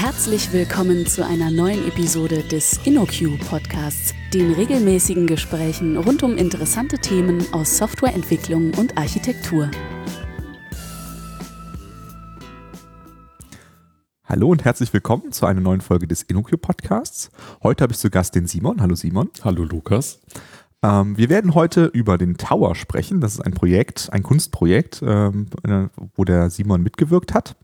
Herzlich willkommen zu einer neuen Episode des InnoQ Podcasts, den regelmäßigen Gesprächen rund um interessante Themen aus Softwareentwicklung und Architektur. Hallo und herzlich willkommen zu einer neuen Folge des InnoQ Podcasts. Heute habe ich zu Gast den Simon. Hallo Simon. Hallo Lukas. Ähm, wir werden heute über den Tower sprechen. Das ist ein Projekt, ein Kunstprojekt, ähm, äh, wo der Simon mitgewirkt hat.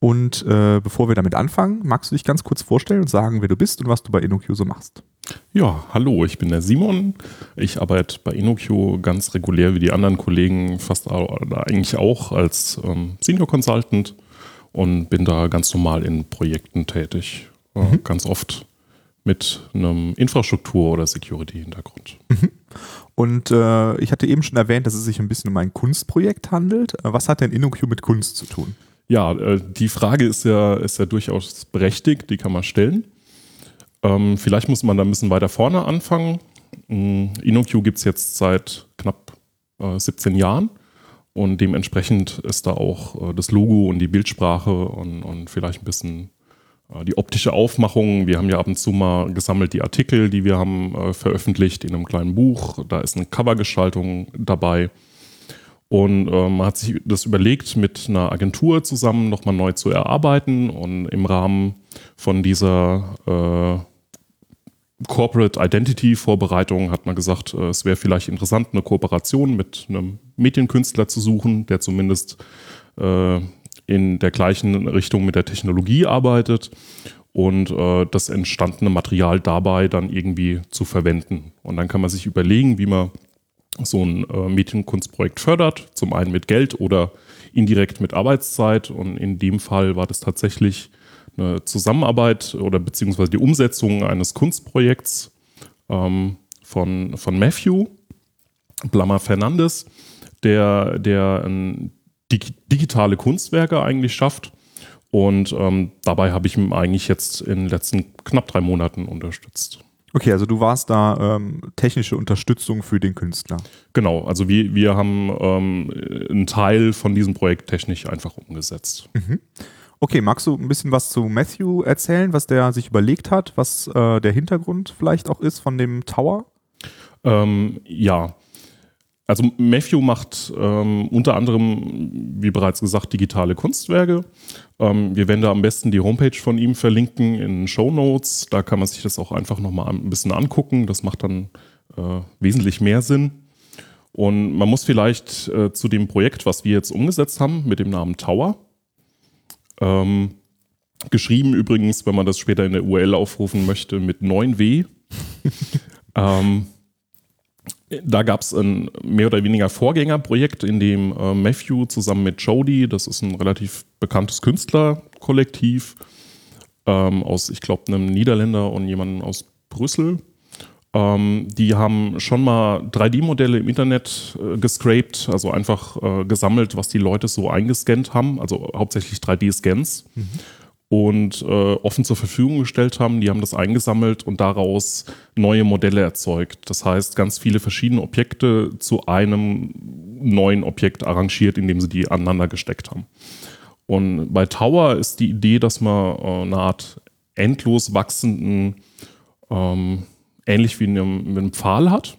Und äh, bevor wir damit anfangen, magst du dich ganz kurz vorstellen und sagen, wer du bist und was du bei InnoQ so machst? Ja, hallo, ich bin der Simon. Ich arbeite bei InnoQ ganz regulär wie die anderen Kollegen, fast eigentlich auch als ähm, Senior Consultant und bin da ganz normal in Projekten tätig. Äh, mhm. Ganz oft mit einem Infrastruktur- oder Security-Hintergrund. Mhm. Und äh, ich hatte eben schon erwähnt, dass es sich ein bisschen um ein Kunstprojekt handelt. Äh, was hat denn InnoQ mit Kunst zu tun? Ja, äh, die Frage ist ja, ist ja durchaus berechtigt, die kann man stellen. Ähm, vielleicht muss man da ein bisschen weiter vorne anfangen. Ähm, InnoQ gibt es jetzt seit knapp äh, 17 Jahren und dementsprechend ist da auch äh, das Logo und die Bildsprache und, und vielleicht ein bisschen die optische Aufmachung. Wir haben ja ab und zu mal gesammelt die Artikel, die wir haben äh, veröffentlicht in einem kleinen Buch. Da ist eine Covergestaltung dabei. Und äh, man hat sich das überlegt, mit einer Agentur zusammen nochmal neu zu erarbeiten. Und im Rahmen von dieser äh, Corporate Identity Vorbereitung hat man gesagt, äh, es wäre vielleicht interessant, eine Kooperation mit einem Medienkünstler zu suchen, der zumindest äh, in der gleichen Richtung mit der Technologie arbeitet und äh, das entstandene Material dabei dann irgendwie zu verwenden. Und dann kann man sich überlegen, wie man so ein äh, Medienkunstprojekt fördert, zum einen mit Geld oder indirekt mit Arbeitszeit. Und in dem Fall war das tatsächlich eine Zusammenarbeit oder beziehungsweise die Umsetzung eines Kunstprojekts ähm, von, von Matthew Blammer Fernandes, der, der ein digitale Kunstwerke eigentlich schafft. Und ähm, dabei habe ich ihn eigentlich jetzt in den letzten knapp drei Monaten unterstützt. Okay, also du warst da ähm, technische Unterstützung für den Künstler. Genau, also wir, wir haben ähm, einen Teil von diesem Projekt technisch einfach umgesetzt. Mhm. Okay, magst du ein bisschen was zu Matthew erzählen, was der sich überlegt hat, was äh, der Hintergrund vielleicht auch ist von dem Tower? Ähm, ja, also Matthew macht ähm, unter anderem, wie bereits gesagt, digitale Kunstwerke. Ähm, wir werden da am besten die Homepage von ihm verlinken in Show Notes. Da kann man sich das auch einfach nochmal ein bisschen angucken. Das macht dann äh, wesentlich mehr Sinn. Und man muss vielleicht äh, zu dem Projekt, was wir jetzt umgesetzt haben, mit dem Namen Tower, ähm, geschrieben übrigens, wenn man das später in der URL aufrufen möchte, mit 9W. ähm, da gab es ein mehr oder weniger Vorgängerprojekt, in dem äh, Matthew zusammen mit Jody, das ist ein relativ bekanntes Künstlerkollektiv ähm, aus, ich glaube, einem Niederländer und jemandem aus Brüssel, ähm, die haben schon mal 3D-Modelle im Internet äh, gescraped, also einfach äh, gesammelt, was die Leute so eingescannt haben, also hauptsächlich 3D-Scans. Mhm und äh, offen zur Verfügung gestellt haben. Die haben das eingesammelt und daraus neue Modelle erzeugt. Das heißt, ganz viele verschiedene Objekte zu einem neuen Objekt arrangiert, indem sie die aneinander gesteckt haben. Und bei Tower ist die Idee, dass man äh, eine Art endlos wachsenden, ähm, ähnlich wie in einem, in einem Pfahl hat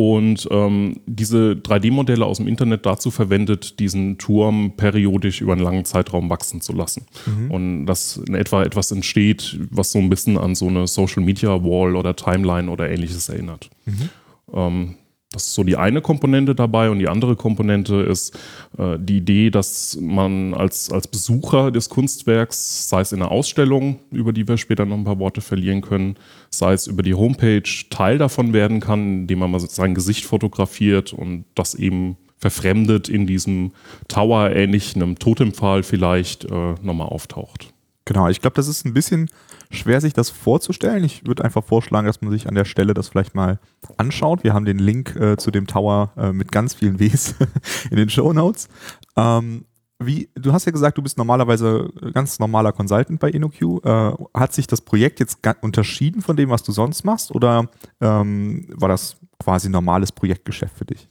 und ähm, diese 3D-Modelle aus dem Internet dazu verwendet, diesen Turm periodisch über einen langen Zeitraum wachsen zu lassen. Mhm. Und dass in etwa etwas entsteht, was so ein bisschen an so eine Social Media Wall oder Timeline oder ähnliches erinnert. Mhm. Ähm, das ist so die eine Komponente dabei und die andere Komponente ist äh, die Idee, dass man als, als Besucher des Kunstwerks, sei es in einer Ausstellung, über die wir später noch ein paar Worte verlieren können, sei es über die Homepage, Teil davon werden kann, indem man mal sein Gesicht fotografiert und das eben verfremdet in diesem Tower, ähnlich einem Totempfahl vielleicht, äh, nochmal auftaucht. Genau, ich glaube, das ist ein bisschen schwer, sich das vorzustellen. Ich würde einfach vorschlagen, dass man sich an der Stelle das vielleicht mal anschaut. Wir haben den Link äh, zu dem Tower äh, mit ganz vielen Ws in den Show Notes. Ähm, wie, du hast ja gesagt, du bist normalerweise ganz normaler Consultant bei InnoQ. Äh, hat sich das Projekt jetzt unterschieden von dem, was du sonst machst, oder ähm, war das quasi normales Projektgeschäft für dich?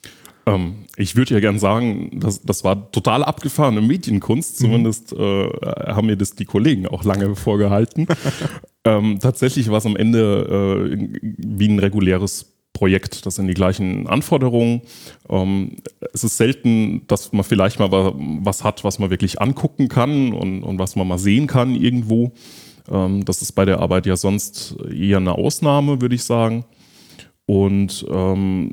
Ähm, ich würde ja gern sagen, das, das war total abgefahrene Medienkunst, mhm. zumindest äh, haben mir das die Kollegen auch lange vorgehalten. ähm, tatsächlich war es am Ende äh, wie ein reguläres Projekt. Das sind die gleichen Anforderungen. Ähm, es ist selten, dass man vielleicht mal was hat, was man wirklich angucken kann und, und was man mal sehen kann irgendwo. Ähm, das ist bei der Arbeit ja sonst eher eine Ausnahme, würde ich sagen. Und ähm,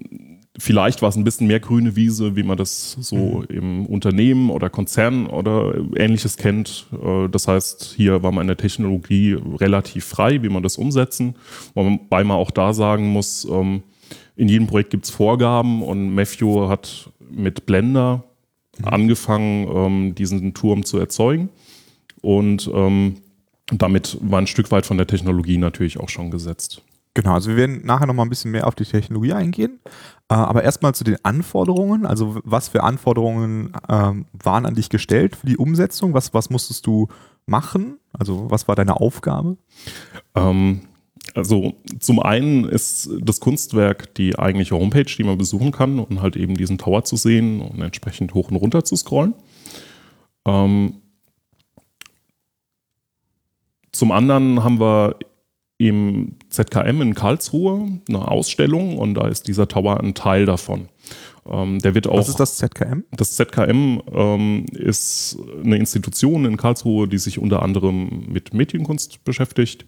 vielleicht war es ein bisschen mehr grüne Wiese, wie man das so mhm. im Unternehmen oder Konzern oder ähnliches kennt. Äh, das heißt, hier war man in der Technologie relativ frei, wie man das umsetzen. Wobei man auch da sagen muss, ähm, in jedem Projekt gibt es Vorgaben und Matthew hat mit Blender mhm. angefangen, ähm, diesen Turm zu erzeugen. Und ähm, damit war ein Stück weit von der Technologie natürlich auch schon gesetzt. Genau, also wir werden nachher nochmal ein bisschen mehr auf die Technologie eingehen. Äh, aber erstmal zu den Anforderungen. Also was für Anforderungen ähm, waren an dich gestellt für die Umsetzung? Was, was musstest du machen? Also was war deine Aufgabe? Ähm, also zum einen ist das Kunstwerk die eigentliche Homepage, die man besuchen kann und halt eben diesen Tower zu sehen und entsprechend hoch und runter zu scrollen. Ähm, zum anderen haben wir im ZKM in Karlsruhe eine Ausstellung und da ist dieser Tower ein Teil davon. Ähm, der wird auch, Was ist das ZKM? Das ZKM ähm, ist eine Institution in Karlsruhe, die sich unter anderem mit Medienkunst beschäftigt.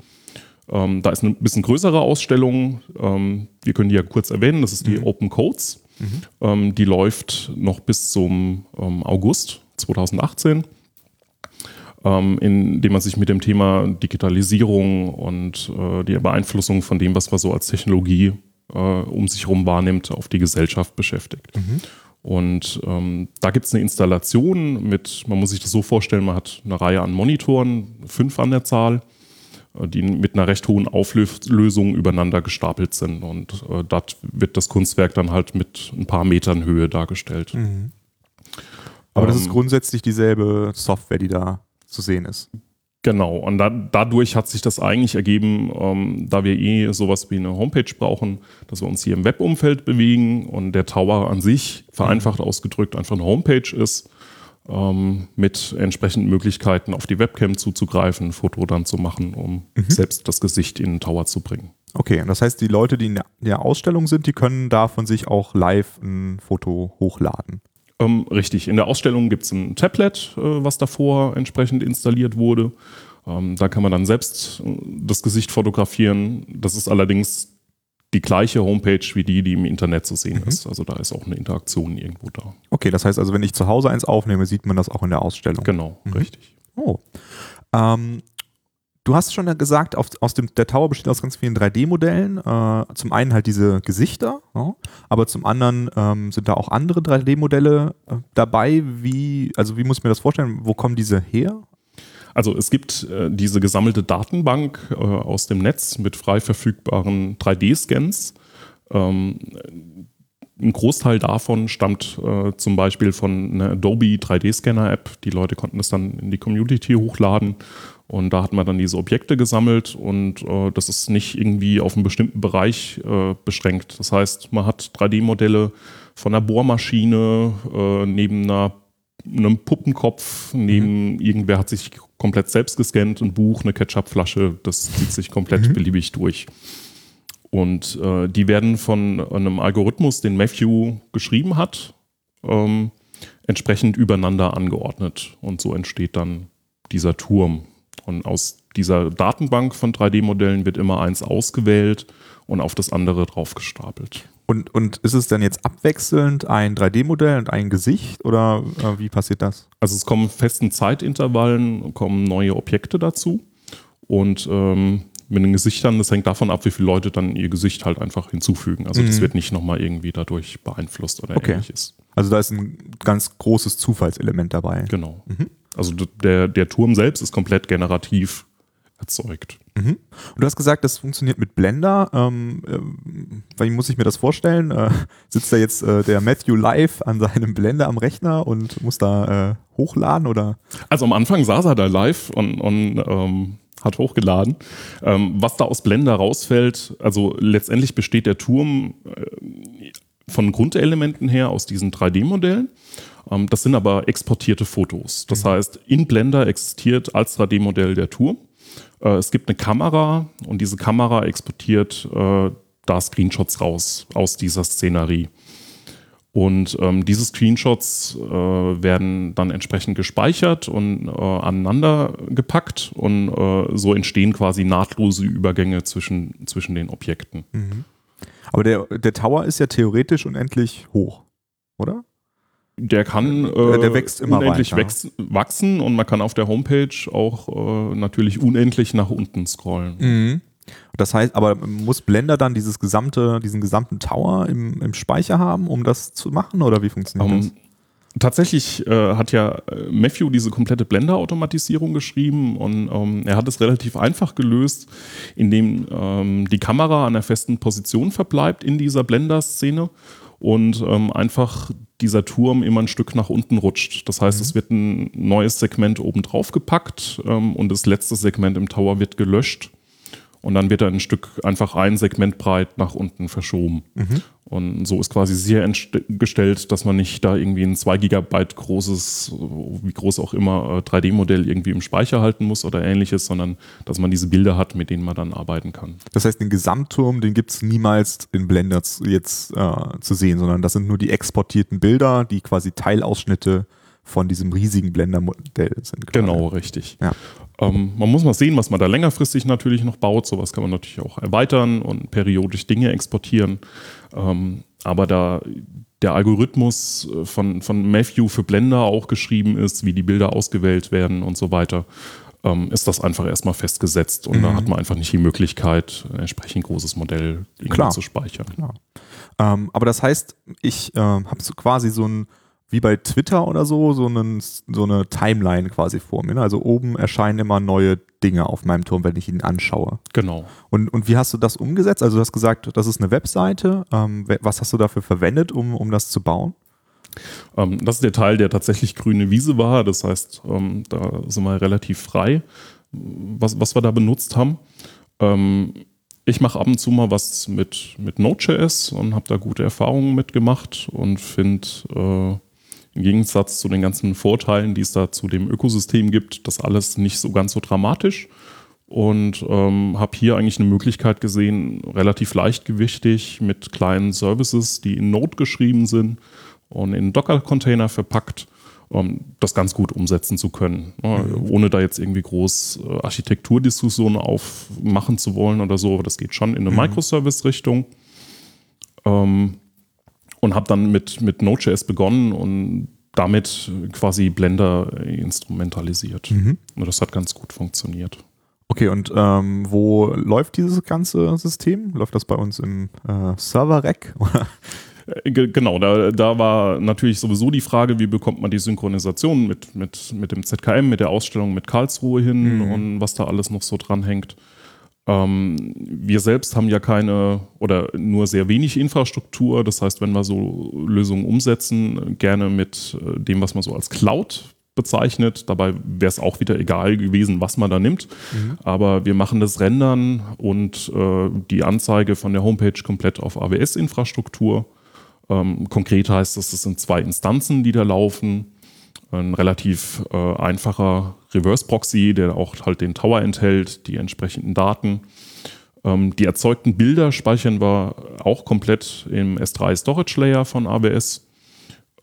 Ähm, da ist eine bisschen größere Ausstellung. Ähm, wir können die ja kurz erwähnen. Das ist die mhm. Open Codes. Mhm. Ähm, die läuft noch bis zum ähm, August 2018 ähm, in dem man sich mit dem Thema Digitalisierung und äh, die Beeinflussung von dem, was man so als Technologie äh, um sich herum wahrnimmt, auf die Gesellschaft beschäftigt. Mhm. Und ähm, da gibt es eine Installation mit, man muss sich das so vorstellen, man hat eine Reihe an Monitoren, fünf an der Zahl, äh, die mit einer recht hohen Auflösung übereinander gestapelt sind. Und äh, dort wird das Kunstwerk dann halt mit ein paar Metern Höhe dargestellt. Mhm. Aber ähm, das ist ähm, grundsätzlich dieselbe Software, die da zu sehen ist. Genau, und da, dadurch hat sich das eigentlich ergeben, ähm, da wir eh sowas wie eine Homepage brauchen, dass wir uns hier im Webumfeld bewegen und der Tower an sich, vereinfacht ausgedrückt, einfach eine Homepage ist, ähm, mit entsprechenden Möglichkeiten auf die Webcam zuzugreifen, ein Foto dann zu machen, um mhm. selbst das Gesicht in den Tower zu bringen. Okay, und das heißt, die Leute, die in der Ausstellung sind, die können da von sich auch live ein Foto hochladen. Ähm, richtig, in der Ausstellung gibt es ein Tablet, äh, was davor entsprechend installiert wurde. Ähm, da kann man dann selbst äh, das Gesicht fotografieren. Das ist allerdings die gleiche Homepage wie die, die im Internet zu sehen mhm. ist. Also da ist auch eine Interaktion irgendwo da. Okay, das heißt also, wenn ich zu Hause eins aufnehme, sieht man das auch in der Ausstellung. Genau, mhm. richtig. Oh. Ähm, Du hast schon gesagt, auf, aus dem, der Tower besteht aus ganz vielen 3D-Modellen. Äh, zum einen halt diese Gesichter, ja, aber zum anderen ähm, sind da auch andere 3D-Modelle äh, dabei. Wie, also wie muss ich mir das vorstellen? Wo kommen diese her? Also es gibt äh, diese gesammelte Datenbank äh, aus dem Netz mit frei verfügbaren 3D-Scans. Ähm, ein Großteil davon stammt äh, zum Beispiel von einer Adobe 3D-Scanner-App. Die Leute konnten es dann in die Community hochladen und da hat man dann diese Objekte gesammelt und äh, das ist nicht irgendwie auf einen bestimmten Bereich äh, beschränkt. Das heißt, man hat 3D-Modelle von einer Bohrmaschine äh, neben einer, einem Puppenkopf, neben mhm. irgendwer hat sich komplett selbst gescannt, ein Buch, eine Ketchupflasche, das zieht sich komplett mhm. beliebig durch. Und äh, die werden von einem Algorithmus, den Matthew geschrieben hat, ähm, entsprechend übereinander angeordnet. Und so entsteht dann dieser Turm. Und aus dieser Datenbank von 3D-Modellen wird immer eins ausgewählt und auf das andere draufgestapelt. Und, und ist es denn jetzt abwechselnd ein 3D-Modell und ein Gesicht oder äh, wie passiert das? Also es kommen festen Zeitintervallen, kommen neue Objekte dazu und ähm, mit den Gesichtern, das hängt davon ab, wie viele Leute dann ihr Gesicht halt einfach hinzufügen. Also mhm. das wird nicht nochmal irgendwie dadurch beeinflusst oder okay. ähnliches. Also da ist ein ganz großes Zufallselement dabei. Genau. Mhm. Also der, der Turm selbst ist komplett generativ erzeugt. Mhm. Und du hast gesagt, das funktioniert mit Blender. Ähm, äh, wie muss ich mir das vorstellen? Äh, sitzt da jetzt äh, der Matthew live an seinem Blender am Rechner und muss da äh, hochladen oder? Also am Anfang saß er da live und, und ähm, hat hochgeladen. Ähm, was da aus Blender rausfällt, also letztendlich besteht der Turm äh, von Grundelementen her aus diesen 3D-Modellen. Ähm, das sind aber exportierte Fotos. Das mhm. heißt, in Blender existiert als 3D-Modell der Turm. Äh, es gibt eine Kamera und diese Kamera exportiert äh, da Screenshots raus aus dieser Szenerie. Und ähm, diese Screenshots äh, werden dann entsprechend gespeichert und äh, aneinander gepackt und äh, so entstehen quasi nahtlose Übergänge zwischen, zwischen den Objekten. Mhm. Aber der, der Tower ist ja theoretisch unendlich hoch, oder? Der kann äh, der wächst immer unendlich wächst, wachsen und man kann auf der Homepage auch äh, natürlich unendlich nach unten scrollen. Mhm. Das heißt, aber muss Blender dann dieses gesamte, diesen gesamten Tower im, im Speicher haben, um das zu machen oder wie funktioniert um, das? Tatsächlich äh, hat ja äh, Matthew diese komplette Blender-Automatisierung geschrieben und ähm, er hat es relativ einfach gelöst, indem ähm, die Kamera an einer festen Position verbleibt in dieser Blender-Szene und ähm, einfach dieser Turm immer ein Stück nach unten rutscht. Das heißt, mhm. es wird ein neues Segment oben drauf gepackt ähm, und das letzte Segment im Tower wird gelöscht und dann wird er ein Stück einfach ein Segment breit nach unten verschoben. Mhm. Und so ist quasi sichergestellt, dass man nicht da irgendwie ein 2 Gigabyte großes, wie groß auch immer, 3D-Modell äh, irgendwie im Speicher halten muss oder ähnliches, sondern dass man diese Bilder hat, mit denen man dann arbeiten kann. Das heißt, den Gesamtturm, den gibt es niemals in Blender jetzt äh, zu sehen, sondern das sind nur die exportierten Bilder, die quasi Teilausschnitte von diesem riesigen Blender-Modell sind. Gerade. Genau, richtig. Ja. Ähm, man muss mal sehen, was man da längerfristig natürlich noch baut. Sowas kann man natürlich auch erweitern und periodisch Dinge exportieren. Ähm, aber da der Algorithmus äh, von, von Matthew für Blender auch geschrieben ist, wie die Bilder ausgewählt werden und so weiter, ähm, ist das einfach erstmal festgesetzt und mhm. da hat man einfach nicht die Möglichkeit, ein entsprechend großes Modell zu speichern. Klar. Ähm, aber das heißt, ich äh, habe so quasi so ein wie bei Twitter oder so, so, einen, so eine Timeline quasi vor mir. Ne? Also oben erscheinen immer neue Dinge auf meinem Turm, wenn ich ihn anschaue. Genau. Und, und wie hast du das umgesetzt? Also du hast gesagt, das ist eine Webseite. Ähm, was hast du dafür verwendet, um, um das zu bauen? Ähm, das ist der Teil, der tatsächlich grüne Wiese war. Das heißt, ähm, da sind wir relativ frei, was, was wir da benutzt haben. Ähm, ich mache ab und zu mal was mit, mit Node.js und habe da gute Erfahrungen mitgemacht und finde äh, im Gegensatz zu den ganzen Vorteilen, die es da zu dem Ökosystem gibt, das alles nicht so ganz so dramatisch. Und ähm, habe hier eigentlich eine Möglichkeit gesehen, relativ leichtgewichtig mit kleinen Services, die in Node geschrieben sind und in Docker-Container verpackt, ähm, das ganz gut umsetzen zu können. Ne? Mhm. Ohne da jetzt irgendwie groß äh, Architekturdiskussionen aufmachen zu wollen oder so, aber das geht schon in eine mhm. Microservice-Richtung. Ähm, und habe dann mit, mit Node.js begonnen und damit quasi Blender instrumentalisiert. Mhm. Und das hat ganz gut funktioniert. Okay, und ähm, wo läuft dieses ganze System? Läuft das bei uns im äh, Server-Rack? Äh, genau, da, da war natürlich sowieso die Frage, wie bekommt man die Synchronisation mit, mit, mit dem ZKM, mit der Ausstellung mit Karlsruhe hin mhm. und was da alles noch so dranhängt. Ähm, wir selbst haben ja keine oder nur sehr wenig Infrastruktur. Das heißt, wenn wir so Lösungen umsetzen, gerne mit äh, dem, was man so als Cloud bezeichnet. Dabei wäre es auch wieder egal gewesen, was man da nimmt. Mhm. Aber wir machen das Rendern und äh, die Anzeige von der Homepage komplett auf AWS-Infrastruktur. Ähm, konkret heißt das, es sind zwei Instanzen, die da laufen ein relativ äh, einfacher Reverse-Proxy, der auch halt den Tower enthält, die entsprechenden Daten. Ähm, die erzeugten Bilder speichern wir auch komplett im S3 Storage Layer von AWS.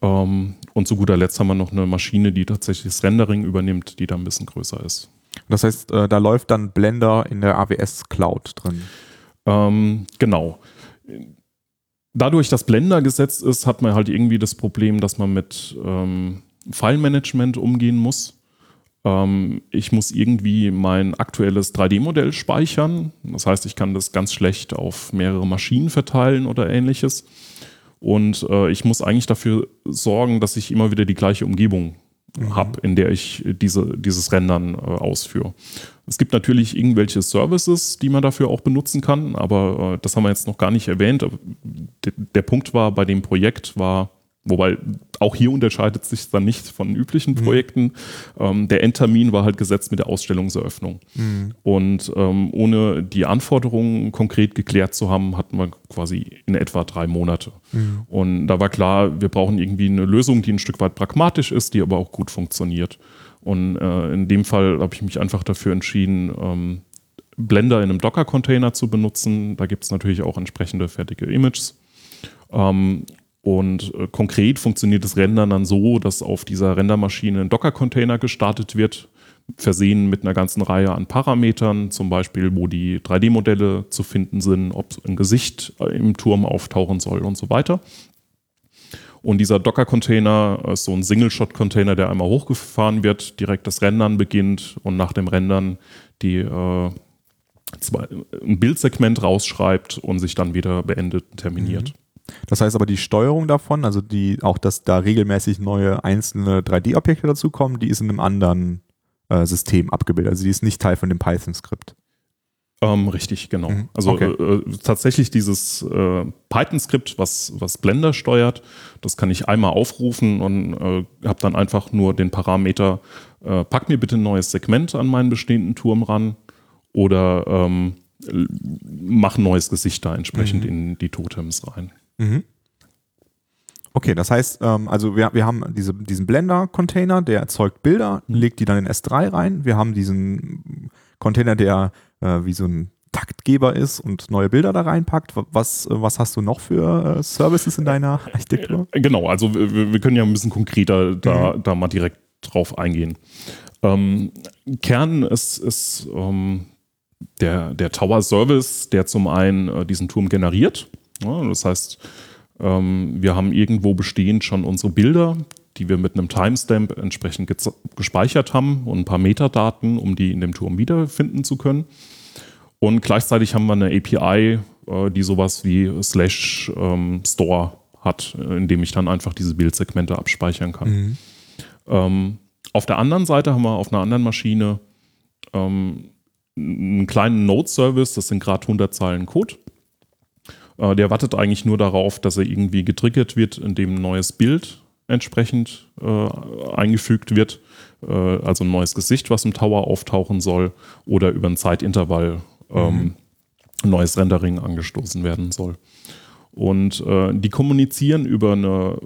Ähm, und zu guter Letzt haben wir noch eine Maschine, die tatsächlich das Rendering übernimmt, die da ein bisschen größer ist. Das heißt, äh, da läuft dann Blender in der AWS Cloud drin. Ähm, genau. Dadurch, dass Blender gesetzt ist, hat man halt irgendwie das Problem, dass man mit ähm, File-Management umgehen muss. Ähm, ich muss irgendwie mein aktuelles 3D-Modell speichern. Das heißt, ich kann das ganz schlecht auf mehrere Maschinen verteilen oder ähnliches. Und äh, ich muss eigentlich dafür sorgen, dass ich immer wieder die gleiche Umgebung mhm. habe, in der ich diese, dieses Rendern äh, ausführe. Es gibt natürlich irgendwelche Services, die man dafür auch benutzen kann, aber äh, das haben wir jetzt noch gar nicht erwähnt. Der, der Punkt war bei dem Projekt war, Wobei auch hier unterscheidet sich dann nicht von üblichen mhm. Projekten. Ähm, der Endtermin war halt gesetzt mit der Ausstellungseröffnung. Mhm. Und ähm, ohne die Anforderungen konkret geklärt zu haben, hatten wir quasi in etwa drei Monate. Mhm. Und da war klar, wir brauchen irgendwie eine Lösung, die ein Stück weit pragmatisch ist, die aber auch gut funktioniert. Und äh, in dem Fall habe ich mich einfach dafür entschieden, ähm, Blender in einem Docker-Container zu benutzen. Da gibt es natürlich auch entsprechende fertige Images. Ähm, und äh, konkret funktioniert das Rendern dann so, dass auf dieser Rendermaschine ein Docker-Container gestartet wird, versehen mit einer ganzen Reihe an Parametern, zum Beispiel, wo die 3D-Modelle zu finden sind, ob ein Gesicht äh, im Turm auftauchen soll und so weiter. Und dieser Docker-Container ist so ein Single-Shot-Container, der einmal hochgefahren wird, direkt das Rendern beginnt und nach dem Rendern die äh, zwei, ein Bildsegment rausschreibt und sich dann wieder beendet und terminiert. Mhm. Das heißt aber die Steuerung davon, also die auch, dass da regelmäßig neue einzelne 3D-Objekte dazukommen, die ist in einem anderen äh, System abgebildet. Also die ist nicht Teil von dem Python-Skript. Ähm, richtig, genau. Mhm. Also okay. äh, tatsächlich dieses äh, Python-Skript, was, was Blender steuert, das kann ich einmal aufrufen und äh, habe dann einfach nur den Parameter, äh, pack mir bitte ein neues Segment an meinen bestehenden Turm ran oder ähm, mach ein neues Gesicht da entsprechend mhm. in die Totems rein. Mhm. Okay, das heißt, ähm, also wir, wir haben diese, diesen Blender-Container, der erzeugt Bilder, mhm. legt die dann in S3 rein. Wir haben diesen Container, der äh, wie so ein Taktgeber ist und neue Bilder da reinpackt. Was, was hast du noch für äh, Services in deiner Architektur? Äh, genau, also wir, wir, können ja ein bisschen konkreter da, mhm. da mal direkt drauf eingehen. Ähm, Kern ist, ist ähm, der, der Tower Service, der zum einen äh, diesen Turm generiert ja, das heißt, ähm, wir haben irgendwo bestehend schon unsere Bilder, die wir mit einem Timestamp entsprechend gespeichert haben und ein paar Metadaten, um die in dem Turm wiederfinden zu können. Und gleichzeitig haben wir eine API, äh, die sowas wie slash ähm, store hat, in dem ich dann einfach diese Bildsegmente abspeichern kann. Mhm. Ähm, auf der anderen Seite haben wir auf einer anderen Maschine ähm, einen kleinen Node-Service, das sind gerade 100 Zeilen Code. Äh, der wartet eigentlich nur darauf, dass er irgendwie getriggert wird, indem ein neues Bild entsprechend äh, eingefügt wird, äh, also ein neues Gesicht, was im Tower auftauchen soll, oder über ein Zeitintervall ähm, mhm. ein neues Rendering angestoßen werden soll. Und äh, die kommunizieren über eine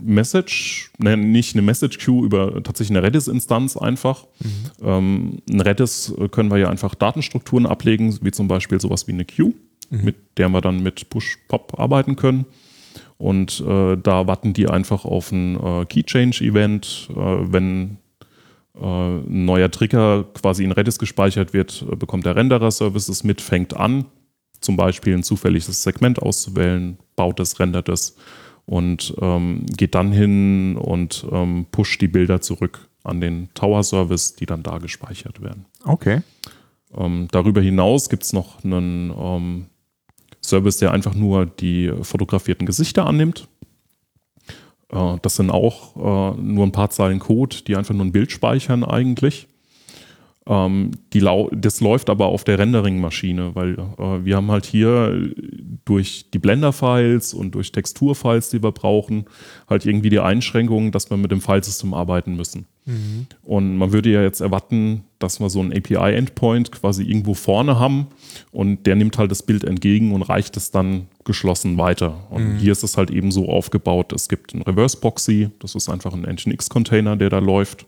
Message, ne, nicht eine Message Queue, über tatsächlich eine Redis-Instanz einfach. Mhm. Ähm, in Redis können wir ja einfach Datenstrukturen ablegen, wie zum Beispiel sowas wie eine Queue mhm. mit der wir dann mit Push-Pop arbeiten können. Und äh, da warten die einfach auf ein äh, Key-Change-Event. Äh, wenn äh, ein neuer Trigger quasi in Redis gespeichert wird, äh, bekommt der Renderer Services mit, fängt an, zum Beispiel ein zufälliges Segment auszuwählen, baut es, rendert es und ähm, geht dann hin und ähm, pusht die Bilder zurück an den Tower Service, die dann da gespeichert werden. Okay. Ähm, darüber hinaus gibt es noch einen ähm, Service, der einfach nur die fotografierten Gesichter annimmt. Äh, das sind auch äh, nur ein paar Zeilen Code, die einfach nur ein Bild speichern eigentlich. Ähm, die das läuft aber auf der Rendering-Maschine, weil äh, wir haben halt hier durch die Blender-Files und durch Textur-Files, die wir brauchen, halt irgendwie die Einschränkung, dass wir mit dem Filesystem arbeiten müssen. Mhm. Und man würde ja jetzt erwarten, dass wir so einen API-Endpoint quasi irgendwo vorne haben und der nimmt halt das Bild entgegen und reicht es dann geschlossen weiter. Und mhm. hier ist es halt eben so aufgebaut, es gibt einen Reverse-Proxy, das ist einfach ein Nginx-Container, der da läuft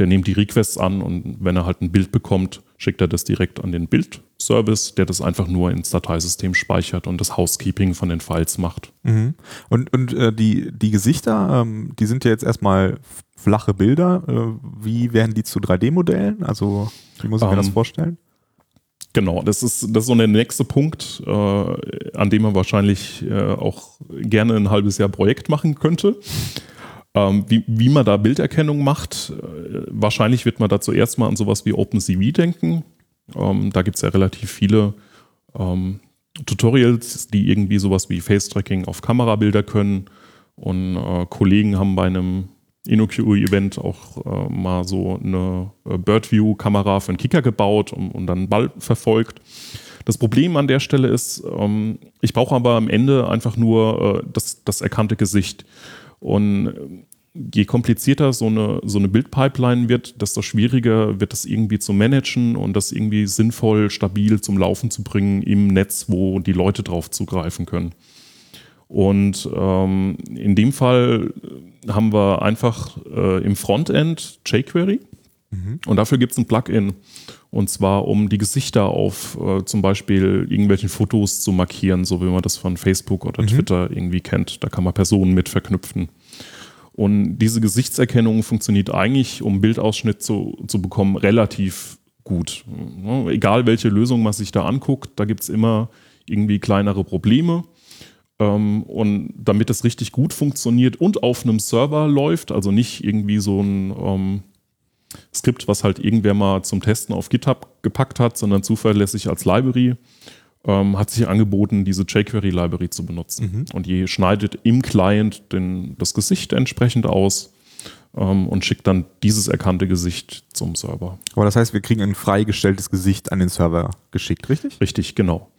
der nimmt die Requests an und wenn er halt ein Bild bekommt, schickt er das direkt an den Bildservice, der das einfach nur ins Dateisystem speichert und das Housekeeping von den Files macht. Mhm. Und, und äh, die, die Gesichter, ähm, die sind ja jetzt erstmal flache Bilder. Äh, wie werden die zu 3D-Modellen? Also, wie muss ich mir das ähm, vorstellen? Genau, das ist, das ist so der nächste Punkt, äh, an dem man wahrscheinlich äh, auch gerne ein halbes Jahr Projekt machen könnte. Ähm, wie, wie man da Bilderkennung macht, äh, wahrscheinlich wird man da zuerst mal an sowas wie OpenCV denken. Ähm, da gibt es ja relativ viele ähm, Tutorials, die irgendwie sowas wie Face-Tracking auf Kamerabilder können. Und äh, Kollegen haben bei einem InnoQ-Event auch äh, mal so eine äh, Birdview-Kamera für einen Kicker gebaut und, und dann einen Ball verfolgt. Das Problem an der Stelle ist, ähm, ich brauche aber am Ende einfach nur äh, das, das erkannte Gesicht. Und äh, je komplizierter so eine, so eine Bildpipeline wird, desto schwieriger wird das irgendwie zu managen und das irgendwie sinnvoll, stabil zum Laufen zu bringen im Netz, wo die Leute drauf zugreifen können. Und ähm, in dem Fall haben wir einfach äh, im Frontend jQuery mhm. und dafür gibt es ein Plugin. Und zwar, um die Gesichter auf äh, zum Beispiel irgendwelchen Fotos zu markieren, so wie man das von Facebook oder mhm. Twitter irgendwie kennt. Da kann man Personen mit verknüpfen. Und diese Gesichtserkennung funktioniert eigentlich, um Bildausschnitt zu, zu bekommen, relativ gut. Egal welche Lösung man sich da anguckt, da gibt es immer irgendwie kleinere Probleme. Ähm, und damit es richtig gut funktioniert und auf einem Server läuft, also nicht irgendwie so ein ähm, Skript, was halt irgendwer mal zum Testen auf GitHub gepackt hat, sondern zuverlässig als Library, ähm, hat sich angeboten, diese jQuery-Library zu benutzen. Mhm. Und die schneidet im Client den, das Gesicht entsprechend aus ähm, und schickt dann dieses erkannte Gesicht zum Server. Aber das heißt, wir kriegen ein freigestelltes Gesicht an den Server geschickt, richtig? Richtig, genau.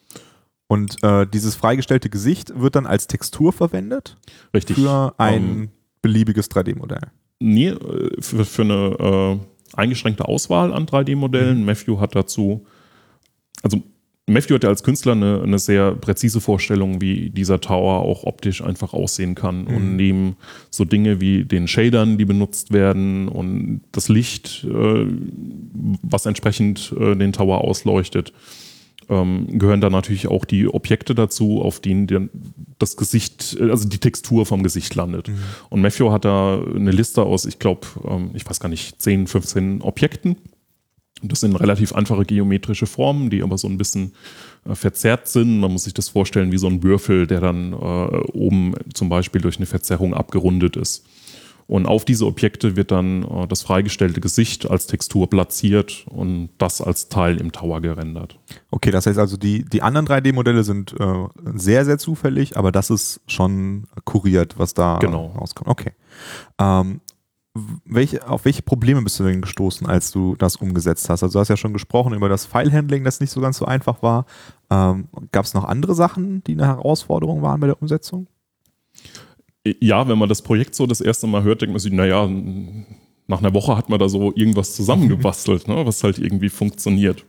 Und äh, dieses freigestellte Gesicht wird dann als Textur verwendet? Richtig. Für ein ähm, beliebiges 3D-Modell? Nee, äh, für, für eine äh, eingeschränkte Auswahl an 3D-Modellen. Mhm. Matthew hat dazu, also Matthew hat ja als Künstler eine, eine, sehr präzise Vorstellung, wie dieser Tower auch optisch einfach aussehen kann. Mhm. Und neben so Dinge wie den Shadern, die benutzt werden und das Licht, äh, was entsprechend äh, den Tower ausleuchtet, ähm, gehören da natürlich auch die Objekte dazu, auf denen das Gesicht, also die Textur vom Gesicht landet. Mhm. Und Matthew hat da eine Liste aus, ich glaube, ähm, ich weiß gar nicht, 10, 15 Objekten das sind relativ einfache geometrische Formen, die aber so ein bisschen äh, verzerrt sind. Man muss sich das vorstellen wie so ein Würfel, der dann äh, oben zum Beispiel durch eine Verzerrung abgerundet ist. Und auf diese Objekte wird dann äh, das freigestellte Gesicht als Textur platziert und das als Teil im Tower gerendert. Okay, das heißt also, die, die anderen 3D-Modelle sind äh, sehr, sehr zufällig, aber das ist schon kuriert, was da genau. rauskommt. Okay. Ähm, welche, auf welche Probleme bist du denn gestoßen, als du das umgesetzt hast? Also du hast ja schon gesprochen über das File-Handling, das nicht so ganz so einfach war. Ähm, Gab es noch andere Sachen, die eine Herausforderung waren bei der Umsetzung? Ja, wenn man das Projekt so das erste Mal hört, denkt man sich, naja, nach einer Woche hat man da so irgendwas zusammengebastelt, ne, was halt irgendwie funktioniert.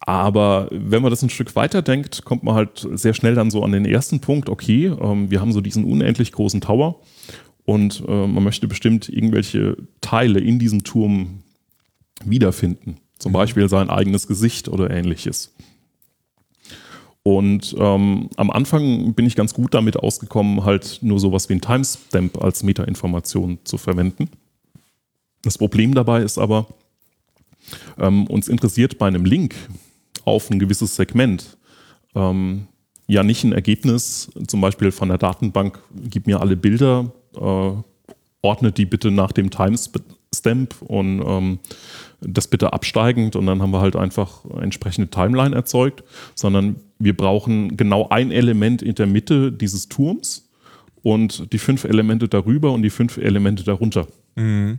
Aber wenn man das ein Stück weiter denkt, kommt man halt sehr schnell dann so an den ersten Punkt, okay, ähm, wir haben so diesen unendlich großen Tower und äh, man möchte bestimmt irgendwelche Teile in diesem Turm wiederfinden. Zum mhm. Beispiel sein eigenes Gesicht oder ähnliches. Und ähm, am Anfang bin ich ganz gut damit ausgekommen, halt nur sowas wie ein Timestamp als Metainformation zu verwenden. Das Problem dabei ist aber, ähm, uns interessiert bei einem Link auf ein gewisses Segment ähm, ja nicht ein Ergebnis, zum Beispiel von der Datenbank, gib mir alle Bilder äh, ordnet die bitte nach dem Timestamp und ähm, das bitte absteigend und dann haben wir halt einfach entsprechende Timeline erzeugt, sondern wir brauchen genau ein Element in der Mitte dieses Turms und die fünf Elemente darüber und die fünf Elemente darunter. Mhm.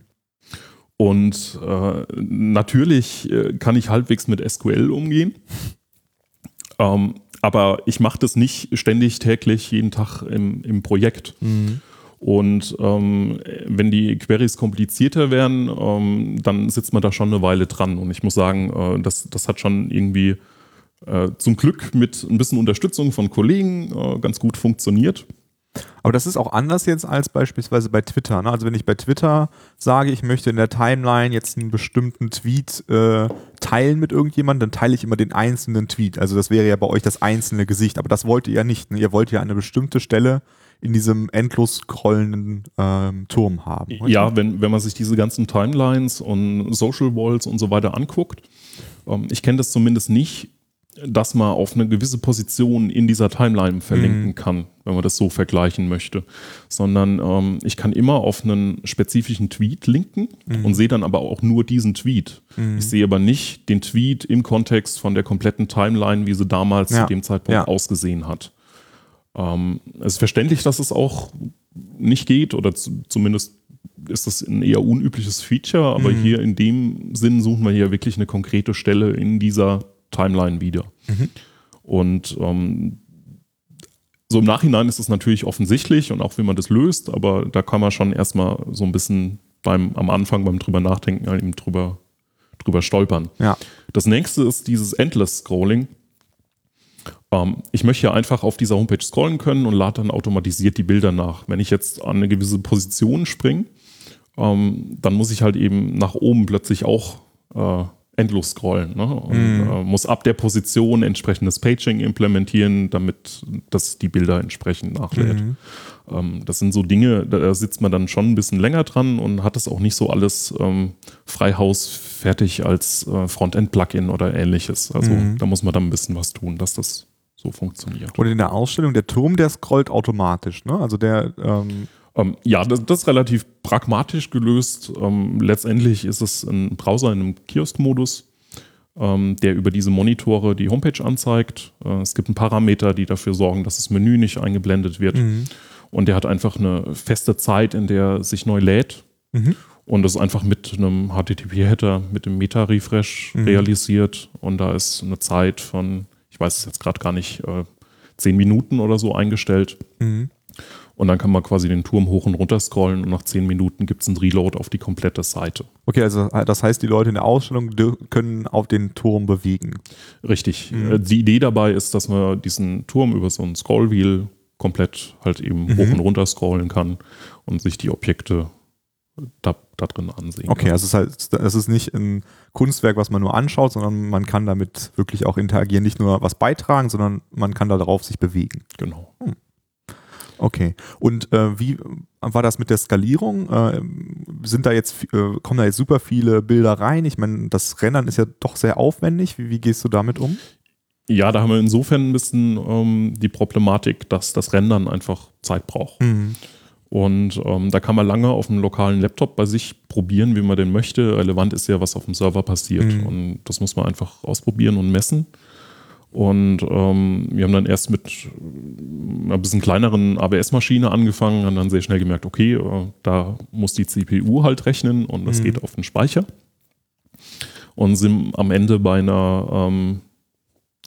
Und äh, natürlich äh, kann ich halbwegs mit SQL umgehen. Ähm, aber ich mache das nicht ständig, täglich, jeden Tag im, im Projekt. Mhm. Und ähm, wenn die Queries komplizierter werden, ähm, dann sitzt man da schon eine Weile dran. Und ich muss sagen, äh, das, das hat schon irgendwie äh, zum Glück mit ein bisschen Unterstützung von Kollegen äh, ganz gut funktioniert. Aber das ist auch anders jetzt als beispielsweise bei Twitter. Ne? Also wenn ich bei Twitter sage, ich möchte in der Timeline jetzt einen bestimmten Tweet äh, teilen mit irgendjemandem, dann teile ich immer den einzelnen Tweet. Also das wäre ja bei euch das einzelne Gesicht. Aber das wollt ihr ja nicht. Ne? Ihr wollt ja eine bestimmte Stelle in diesem endlos scrollenden ähm, Turm haben. Richtig? Ja, wenn, wenn man sich diese ganzen Timelines und Social Walls und so weiter anguckt, ähm, ich kenne das zumindest nicht, dass man auf eine gewisse Position in dieser Timeline verlinken mhm. kann, wenn man das so vergleichen möchte, sondern ähm, ich kann immer auf einen spezifischen Tweet linken mhm. und sehe dann aber auch nur diesen Tweet. Mhm. Ich sehe aber nicht den Tweet im Kontext von der kompletten Timeline, wie sie damals ja. zu dem Zeitpunkt ja. ausgesehen hat. Ähm, es ist verständlich, dass es auch nicht geht oder zumindest ist das ein eher unübliches Feature, aber mhm. hier in dem Sinn suchen wir hier wirklich eine konkrete Stelle in dieser Timeline wieder. Mhm. Und ähm, so im Nachhinein ist es natürlich offensichtlich und auch wie man das löst, aber da kann man schon erstmal so ein bisschen beim, am Anfang beim drüber nachdenken, halt eben drüber, drüber stolpern. Ja. Das nächste ist dieses Endless Scrolling. Ähm, ich möchte ja einfach auf dieser Homepage scrollen können und lade dann automatisiert die Bilder nach. Wenn ich jetzt an eine gewisse Position springe, ähm, dann muss ich halt eben nach oben plötzlich auch äh, endlos scrollen ne? und Mhm. äh, muss ab der Position entsprechendes Paging implementieren, damit das die Bilder entsprechend nachlädt. Mhm. Ähm, das sind so Dinge, da sitzt man dann schon ein bisschen länger dran und hat es auch nicht so alles ähm, freihaus fertig als äh, Frontend-Plugin oder ähnliches. Also Mhm. da muss man dann ein bisschen was tun, dass das so funktioniert. Und in der Ausstellung, der Turm, der scrollt automatisch, ne? Also der, ähm, Ähm, ja, das, das ist relativ pragmatisch gelöst. Ähm, letztendlich ist es ein Browser in einem Kiosk-Modus, ähm, der über diese Monitore die Homepage anzeigt. Äh, es gibt ein Parameter, die dafür sorgen, dass das Menü nicht eingeblendet wird. Mhm. Und der hat einfach eine feste Zeit, in der er sich neu lädt. Mhm. Und das ist einfach mit einem HTTP-Header, mit dem Meta-Refresh Mhm. realisiert. Und da ist eine Zeit von, ich weiß es jetzt gerade gar nicht, äh, zehn Minuten oder so eingestellt. Mhm. Und dann kann man quasi den Turm hoch und runter scrollen und nach zehn Minuten gibt es einen Reload auf die komplette Seite. Okay, also das heißt, die Leute in der Ausstellung können auf den Turm bewegen. Richtig. Mhm. Äh, Die Idee dabei ist, dass man diesen Turm über so ein Scrollwheel komplett halt eben Mhm. hoch und runter scrollen kann und sich die Objekte da, da drin ansehen Okay, also es ist halt, es ist nicht ein Kunstwerk, was man nur anschaut, sondern man kann damit wirklich auch interagieren, nicht nur was beitragen, sondern man kann da darauf sich bewegen. Genau. Okay. Und äh, wie war das mit der Skalierung? Äh, sind da jetzt, äh, kommen da jetzt super viele Bilder rein? Ich meine, das Rendern ist ja doch sehr aufwendig. Wie, wie gehst du damit um? Ja, da haben wir insofern ein bisschen ähm, die Problematik, dass das Rendern einfach Zeit braucht. Und ähm, da kann man lange auf einem lokalen Laptop bei sich probieren, wie man den möchte. Relevant ist ja, was auf dem Server passiert. Mhm. Und das muss man einfach ausprobieren und messen. Und ähm, wir haben dann erst mit äh, einer bisschen kleineren ABS-Maschine angefangen, haben dann sehr schnell gemerkt, okay, äh, da muss die CPU halt rechnen und das Mhm. geht auf den Speicher. Und sind am Ende bei einer, ähm,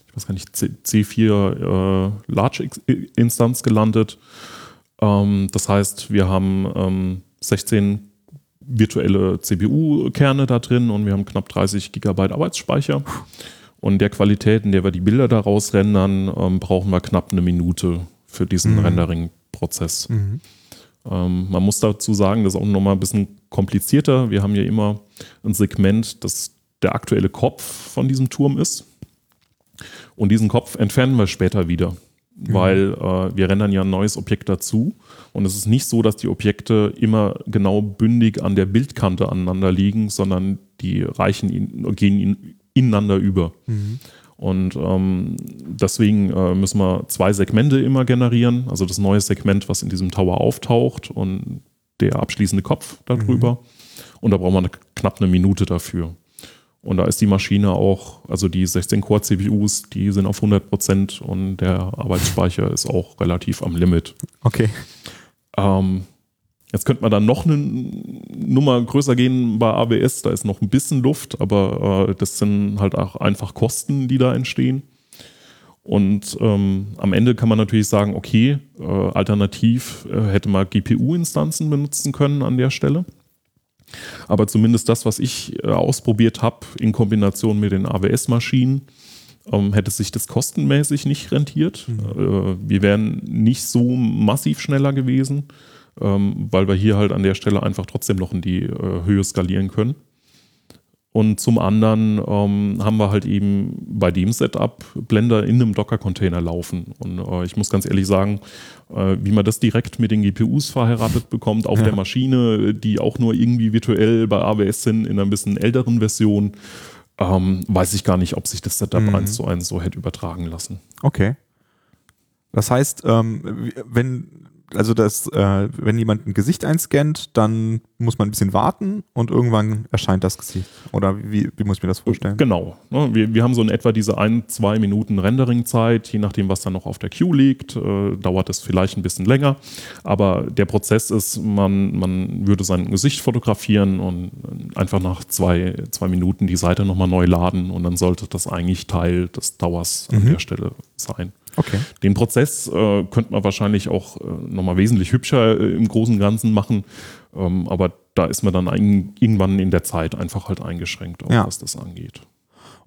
ich weiß gar nicht, C C4 äh, Large Ex- Instanz gelandet. Ähm, das heißt, wir haben ähm, 16 virtuelle CPU-Kerne da drin und wir haben knapp 30 Gigabyte Arbeitsspeicher. Und der Qualität, in der wir die Bilder daraus rendern, ähm, brauchen wir knapp eine Minute für diesen Mhm. Rendering-Prozess. Mhm. Ähm, man muss dazu sagen, das ist auch nochmal ein bisschen komplizierter. Wir haben hier immer ein Segment, das der aktuelle Kopf von diesem Turm ist. Und diesen Kopf entfernen wir später wieder, weil äh, wir rendern ja ein neues Objekt dazu. Und es ist nicht so, dass die Objekte immer genau bündig an der Bildkante aneinander liegen, sondern die reichen in, gehen in, ineinander über. Mhm. Und ähm, deswegen äh, müssen wir zwei Segmente immer generieren. Also das neue Segment, was in diesem Tower auftaucht und der abschließende Kopf darüber. Und da braucht man knapp eine Minute dafür. Und da ist die Maschine auch, also die 16-Core-CPUs, die sind auf 100 Prozent und der Arbeitsspeicher ist auch relativ am Limit. Okay. Ähm, jetzt könnte man dann noch eine Nummer größer gehen bei AWS, da ist noch ein bisschen Luft, aber äh, das sind halt auch einfach Kosten, die da entstehen. Und ähm, am Ende kann man natürlich sagen, okay, äh, alternativ äh, hätte man GPU-Instanzen benutzen können an der Stelle. Aber zumindest das, was ich äh, ausprobiert habe in Kombination mit den AWS-Maschinen, ähm, hätte sich das kostenmäßig nicht rentiert. Äh, wir wären nicht so massiv schneller gewesen, ähm, weil wir hier halt an der Stelle einfach trotzdem noch in die äh, Höhe skalieren können. Und zum anderen ähm, haben wir halt eben bei dem Setup Blender in einem Docker-Container laufen. Und äh, ich muss ganz ehrlich sagen, äh, wie man das direkt mit den GPUs verheiratet bekommt auf Ja. der Maschine, die auch nur irgendwie virtuell bei AWS sind, in einer bisschen älteren Version, ähm, weiß ich gar nicht, ob sich das Setup Mhm. eins zu eins so hätte übertragen lassen. Okay. Das heißt, ähm, wenn also das, äh, wenn jemand ein Gesicht einscannt, dann muss man ein bisschen warten und irgendwann erscheint das Gesicht. Oder wie, wie muss ich mir das vorstellen? Genau. Ne? Wir, wir haben so in etwa diese ein, zwei Minuten Rendering-Zeit, je nachdem, was da noch auf der Queue liegt, äh, dauert es vielleicht ein bisschen länger. Aber der Prozess ist, man, man würde sein Gesicht fotografieren und einfach nach zwei, zwei Minuten die Seite nochmal neu laden und dann sollte das eigentlich Teil des Dauers an Mhm. der Stelle sein. Okay. Den Prozess äh, könnte man wahrscheinlich auch äh, nochmal wesentlich hübscher äh, im Großen und Ganzen machen, ähm, aber da ist man dann ein, irgendwann in der Zeit einfach halt eingeschränkt, auch Ja. was das angeht.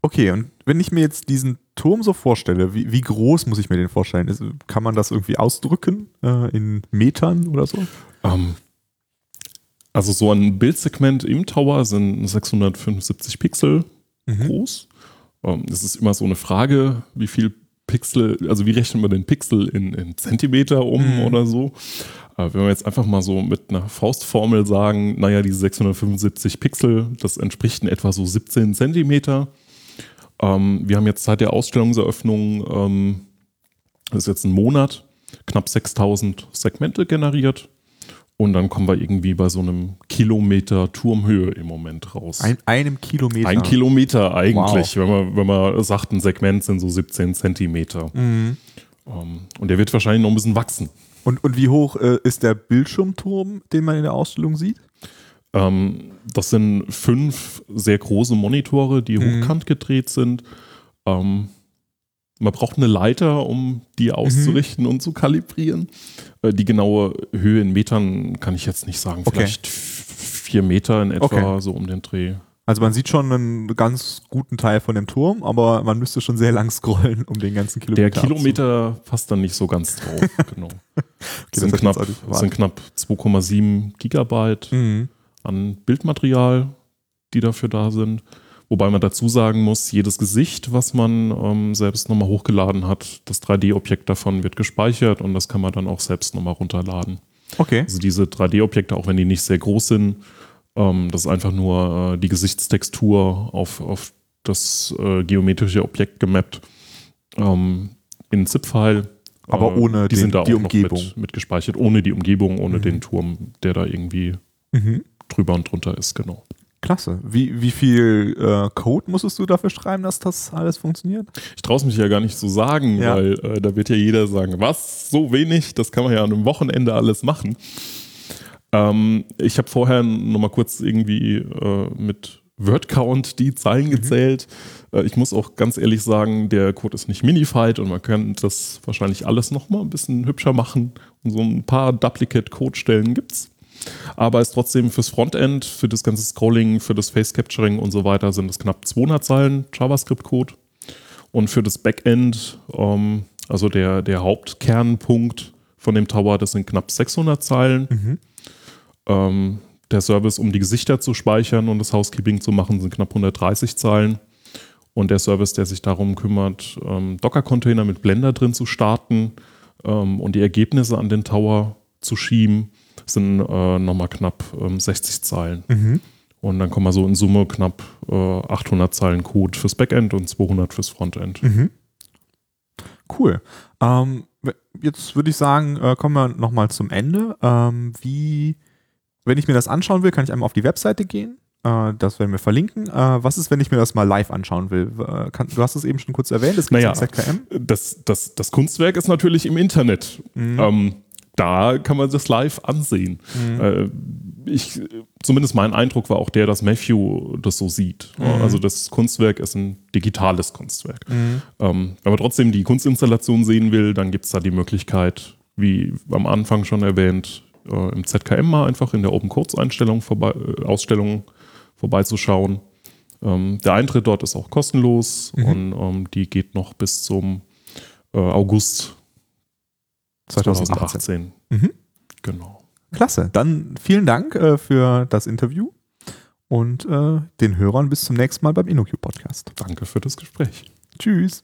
Okay, und wenn ich mir jetzt diesen Turm so vorstelle, wie, wie groß muss ich mir den vorstellen? Ist, kann man das irgendwie ausdrücken äh, in Metern oder so? Ähm, also so ein Bildsegment im Tower sind 675 Pixel Mhm. groß. Ähm, das ist immer so eine Frage, wie viel Pixel, also wie rechnet man den Pixel in, in Zentimeter um Mhm. oder so. Äh, wenn wir jetzt einfach mal so mit einer Faustformel sagen, naja, diese 675 Pixel, das entspricht in etwa so 17 Zentimeter. Ähm, wir haben jetzt seit der Ausstellungseröffnung, ähm, das ist jetzt ein Monat, knapp 6000 Segmente generiert. Und dann kommen wir irgendwie bei so einem Kilometer Turmhöhe im Moment raus. Ein, einem Kilometer. Ein Kilometer eigentlich, wenn, man, wenn man sagt, ein Segment sind so 17 Zentimeter. Mhm. Ähm, und der wird wahrscheinlich noch ein bisschen wachsen. Und, und wie hoch äh, ist der Bildschirmturm, den man in der Ausstellung sieht? Ähm, das sind fünf sehr große Monitore, die Mhm. hochkant gedreht sind. Ähm, man braucht eine Leiter, um die Mhm. auszurichten und zu kalibrieren. Äh, die genaue Höhe in Metern kann ich jetzt nicht sagen. Okay. Vielleicht f- vier Meter in etwa, Okay. so um den Dreh. Also man sieht schon einen ganz guten Teil von dem Turm, aber man müsste schon sehr lang scrollen, um den ganzen Kilometer Der Kilometer passt dann nicht so ganz drauf. genau. das sind, knapp, sind knapp 2,7 Gigabyte Mhm. an Bildmaterial, die dafür da sind. Wobei man dazu sagen muss, jedes Gesicht, was man ähm, selbst nochmal hochgeladen hat, das 3D-Objekt davon wird gespeichert und das kann man dann auch selbst nochmal runterladen. Okay. Also diese 3D-Objekte, auch wenn die nicht sehr groß sind, ähm, das ist einfach nur äh, die Gesichtstextur auf, auf das äh, geometrische Objekt gemappt ähm, in ZIP-File. Aber Äh, ohne die den- sind da die auch noch Umgebung. Mit, mit gespeichert, ohne die Umgebung, ohne Mhm. den Turm, der da irgendwie Mhm. drüber und drunter ist, genau. Klasse. Wie, wie viel äh, Code musstest du dafür schreiben, dass das alles funktioniert? Ich traue es mich ja gar nicht zu sagen, Ja. weil äh, da wird ja jeder sagen, was, so wenig, das kann man ja an einem Wochenende alles machen. Ähm, ich habe vorher nochmal kurz irgendwie äh, mit Wordcount die Zeilen gezählt. Äh, ich muss auch ganz ehrlich sagen, der Code ist nicht minified und man kann das wahrscheinlich alles nochmal ein bisschen hübscher machen. Und so ein paar Duplicate-Code-Stellen gibt's. Aber ist trotzdem fürs Frontend, für das ganze Scrolling, für das Face Capturing und so weiter sind es knapp 200 Zeilen JavaScript-Code. Und für das Backend, ähm, also der, der Hauptkernpunkt von dem Tower, das sind knapp 600 Zeilen. Mhm. Ähm, der Service, um die Gesichter zu speichern und das Housekeeping zu machen, sind knapp 130 Zeilen. Und der Service, der sich darum kümmert, ähm, Docker-Container mit Blender drin zu starten ähm, und die Ergebnisse an den Tower zu schieben, sind äh, nochmal knapp ähm, 60 Zeilen. Mhm. Und dann kommen wir so in Summe knapp äh, 800 Zeilen Code fürs Backend und 200 fürs Frontend. Mhm. Cool. Ähm, jetzt würde ich sagen, äh, kommen wir nochmal zum Ende. Ähm, wie, wenn ich mir das anschauen will, kann ich einmal auf die Webseite gehen. Äh, das werden wir verlinken. Äh, was ist, wenn ich mir das mal live anschauen will? Äh, kann, du hast es eben schon kurz erwähnt, es gibt Naja. ZKM. Das, das, das Kunstwerk ist natürlich im Internet. Mhm. Ähm, da kann man das live ansehen. Äh, ich, zumindest mein Eindruck war auch der, dass Matthew das so sieht. Also das Kunstwerk ist ein digitales Kunstwerk. Mhm. Ähm, wenn man trotzdem die Kunstinstallation sehen will, dann gibt es da die Möglichkeit, wie am Anfang schon erwähnt, äh, im ZKM mal einfach in der Open Codes Einstellung vorbei, äh, Ausstellung vorbeizuschauen. Ähm, der Eintritt dort ist auch kostenlos Mhm. und ähm, die geht noch bis zum äh, August 2018. 2018. Mhm. Genau. Klasse. Dann vielen Dank äh, für das Interview und äh, den Hörern bis zum nächsten Mal beim InnoQ Podcast. Danke für das Gespräch. Tschüss.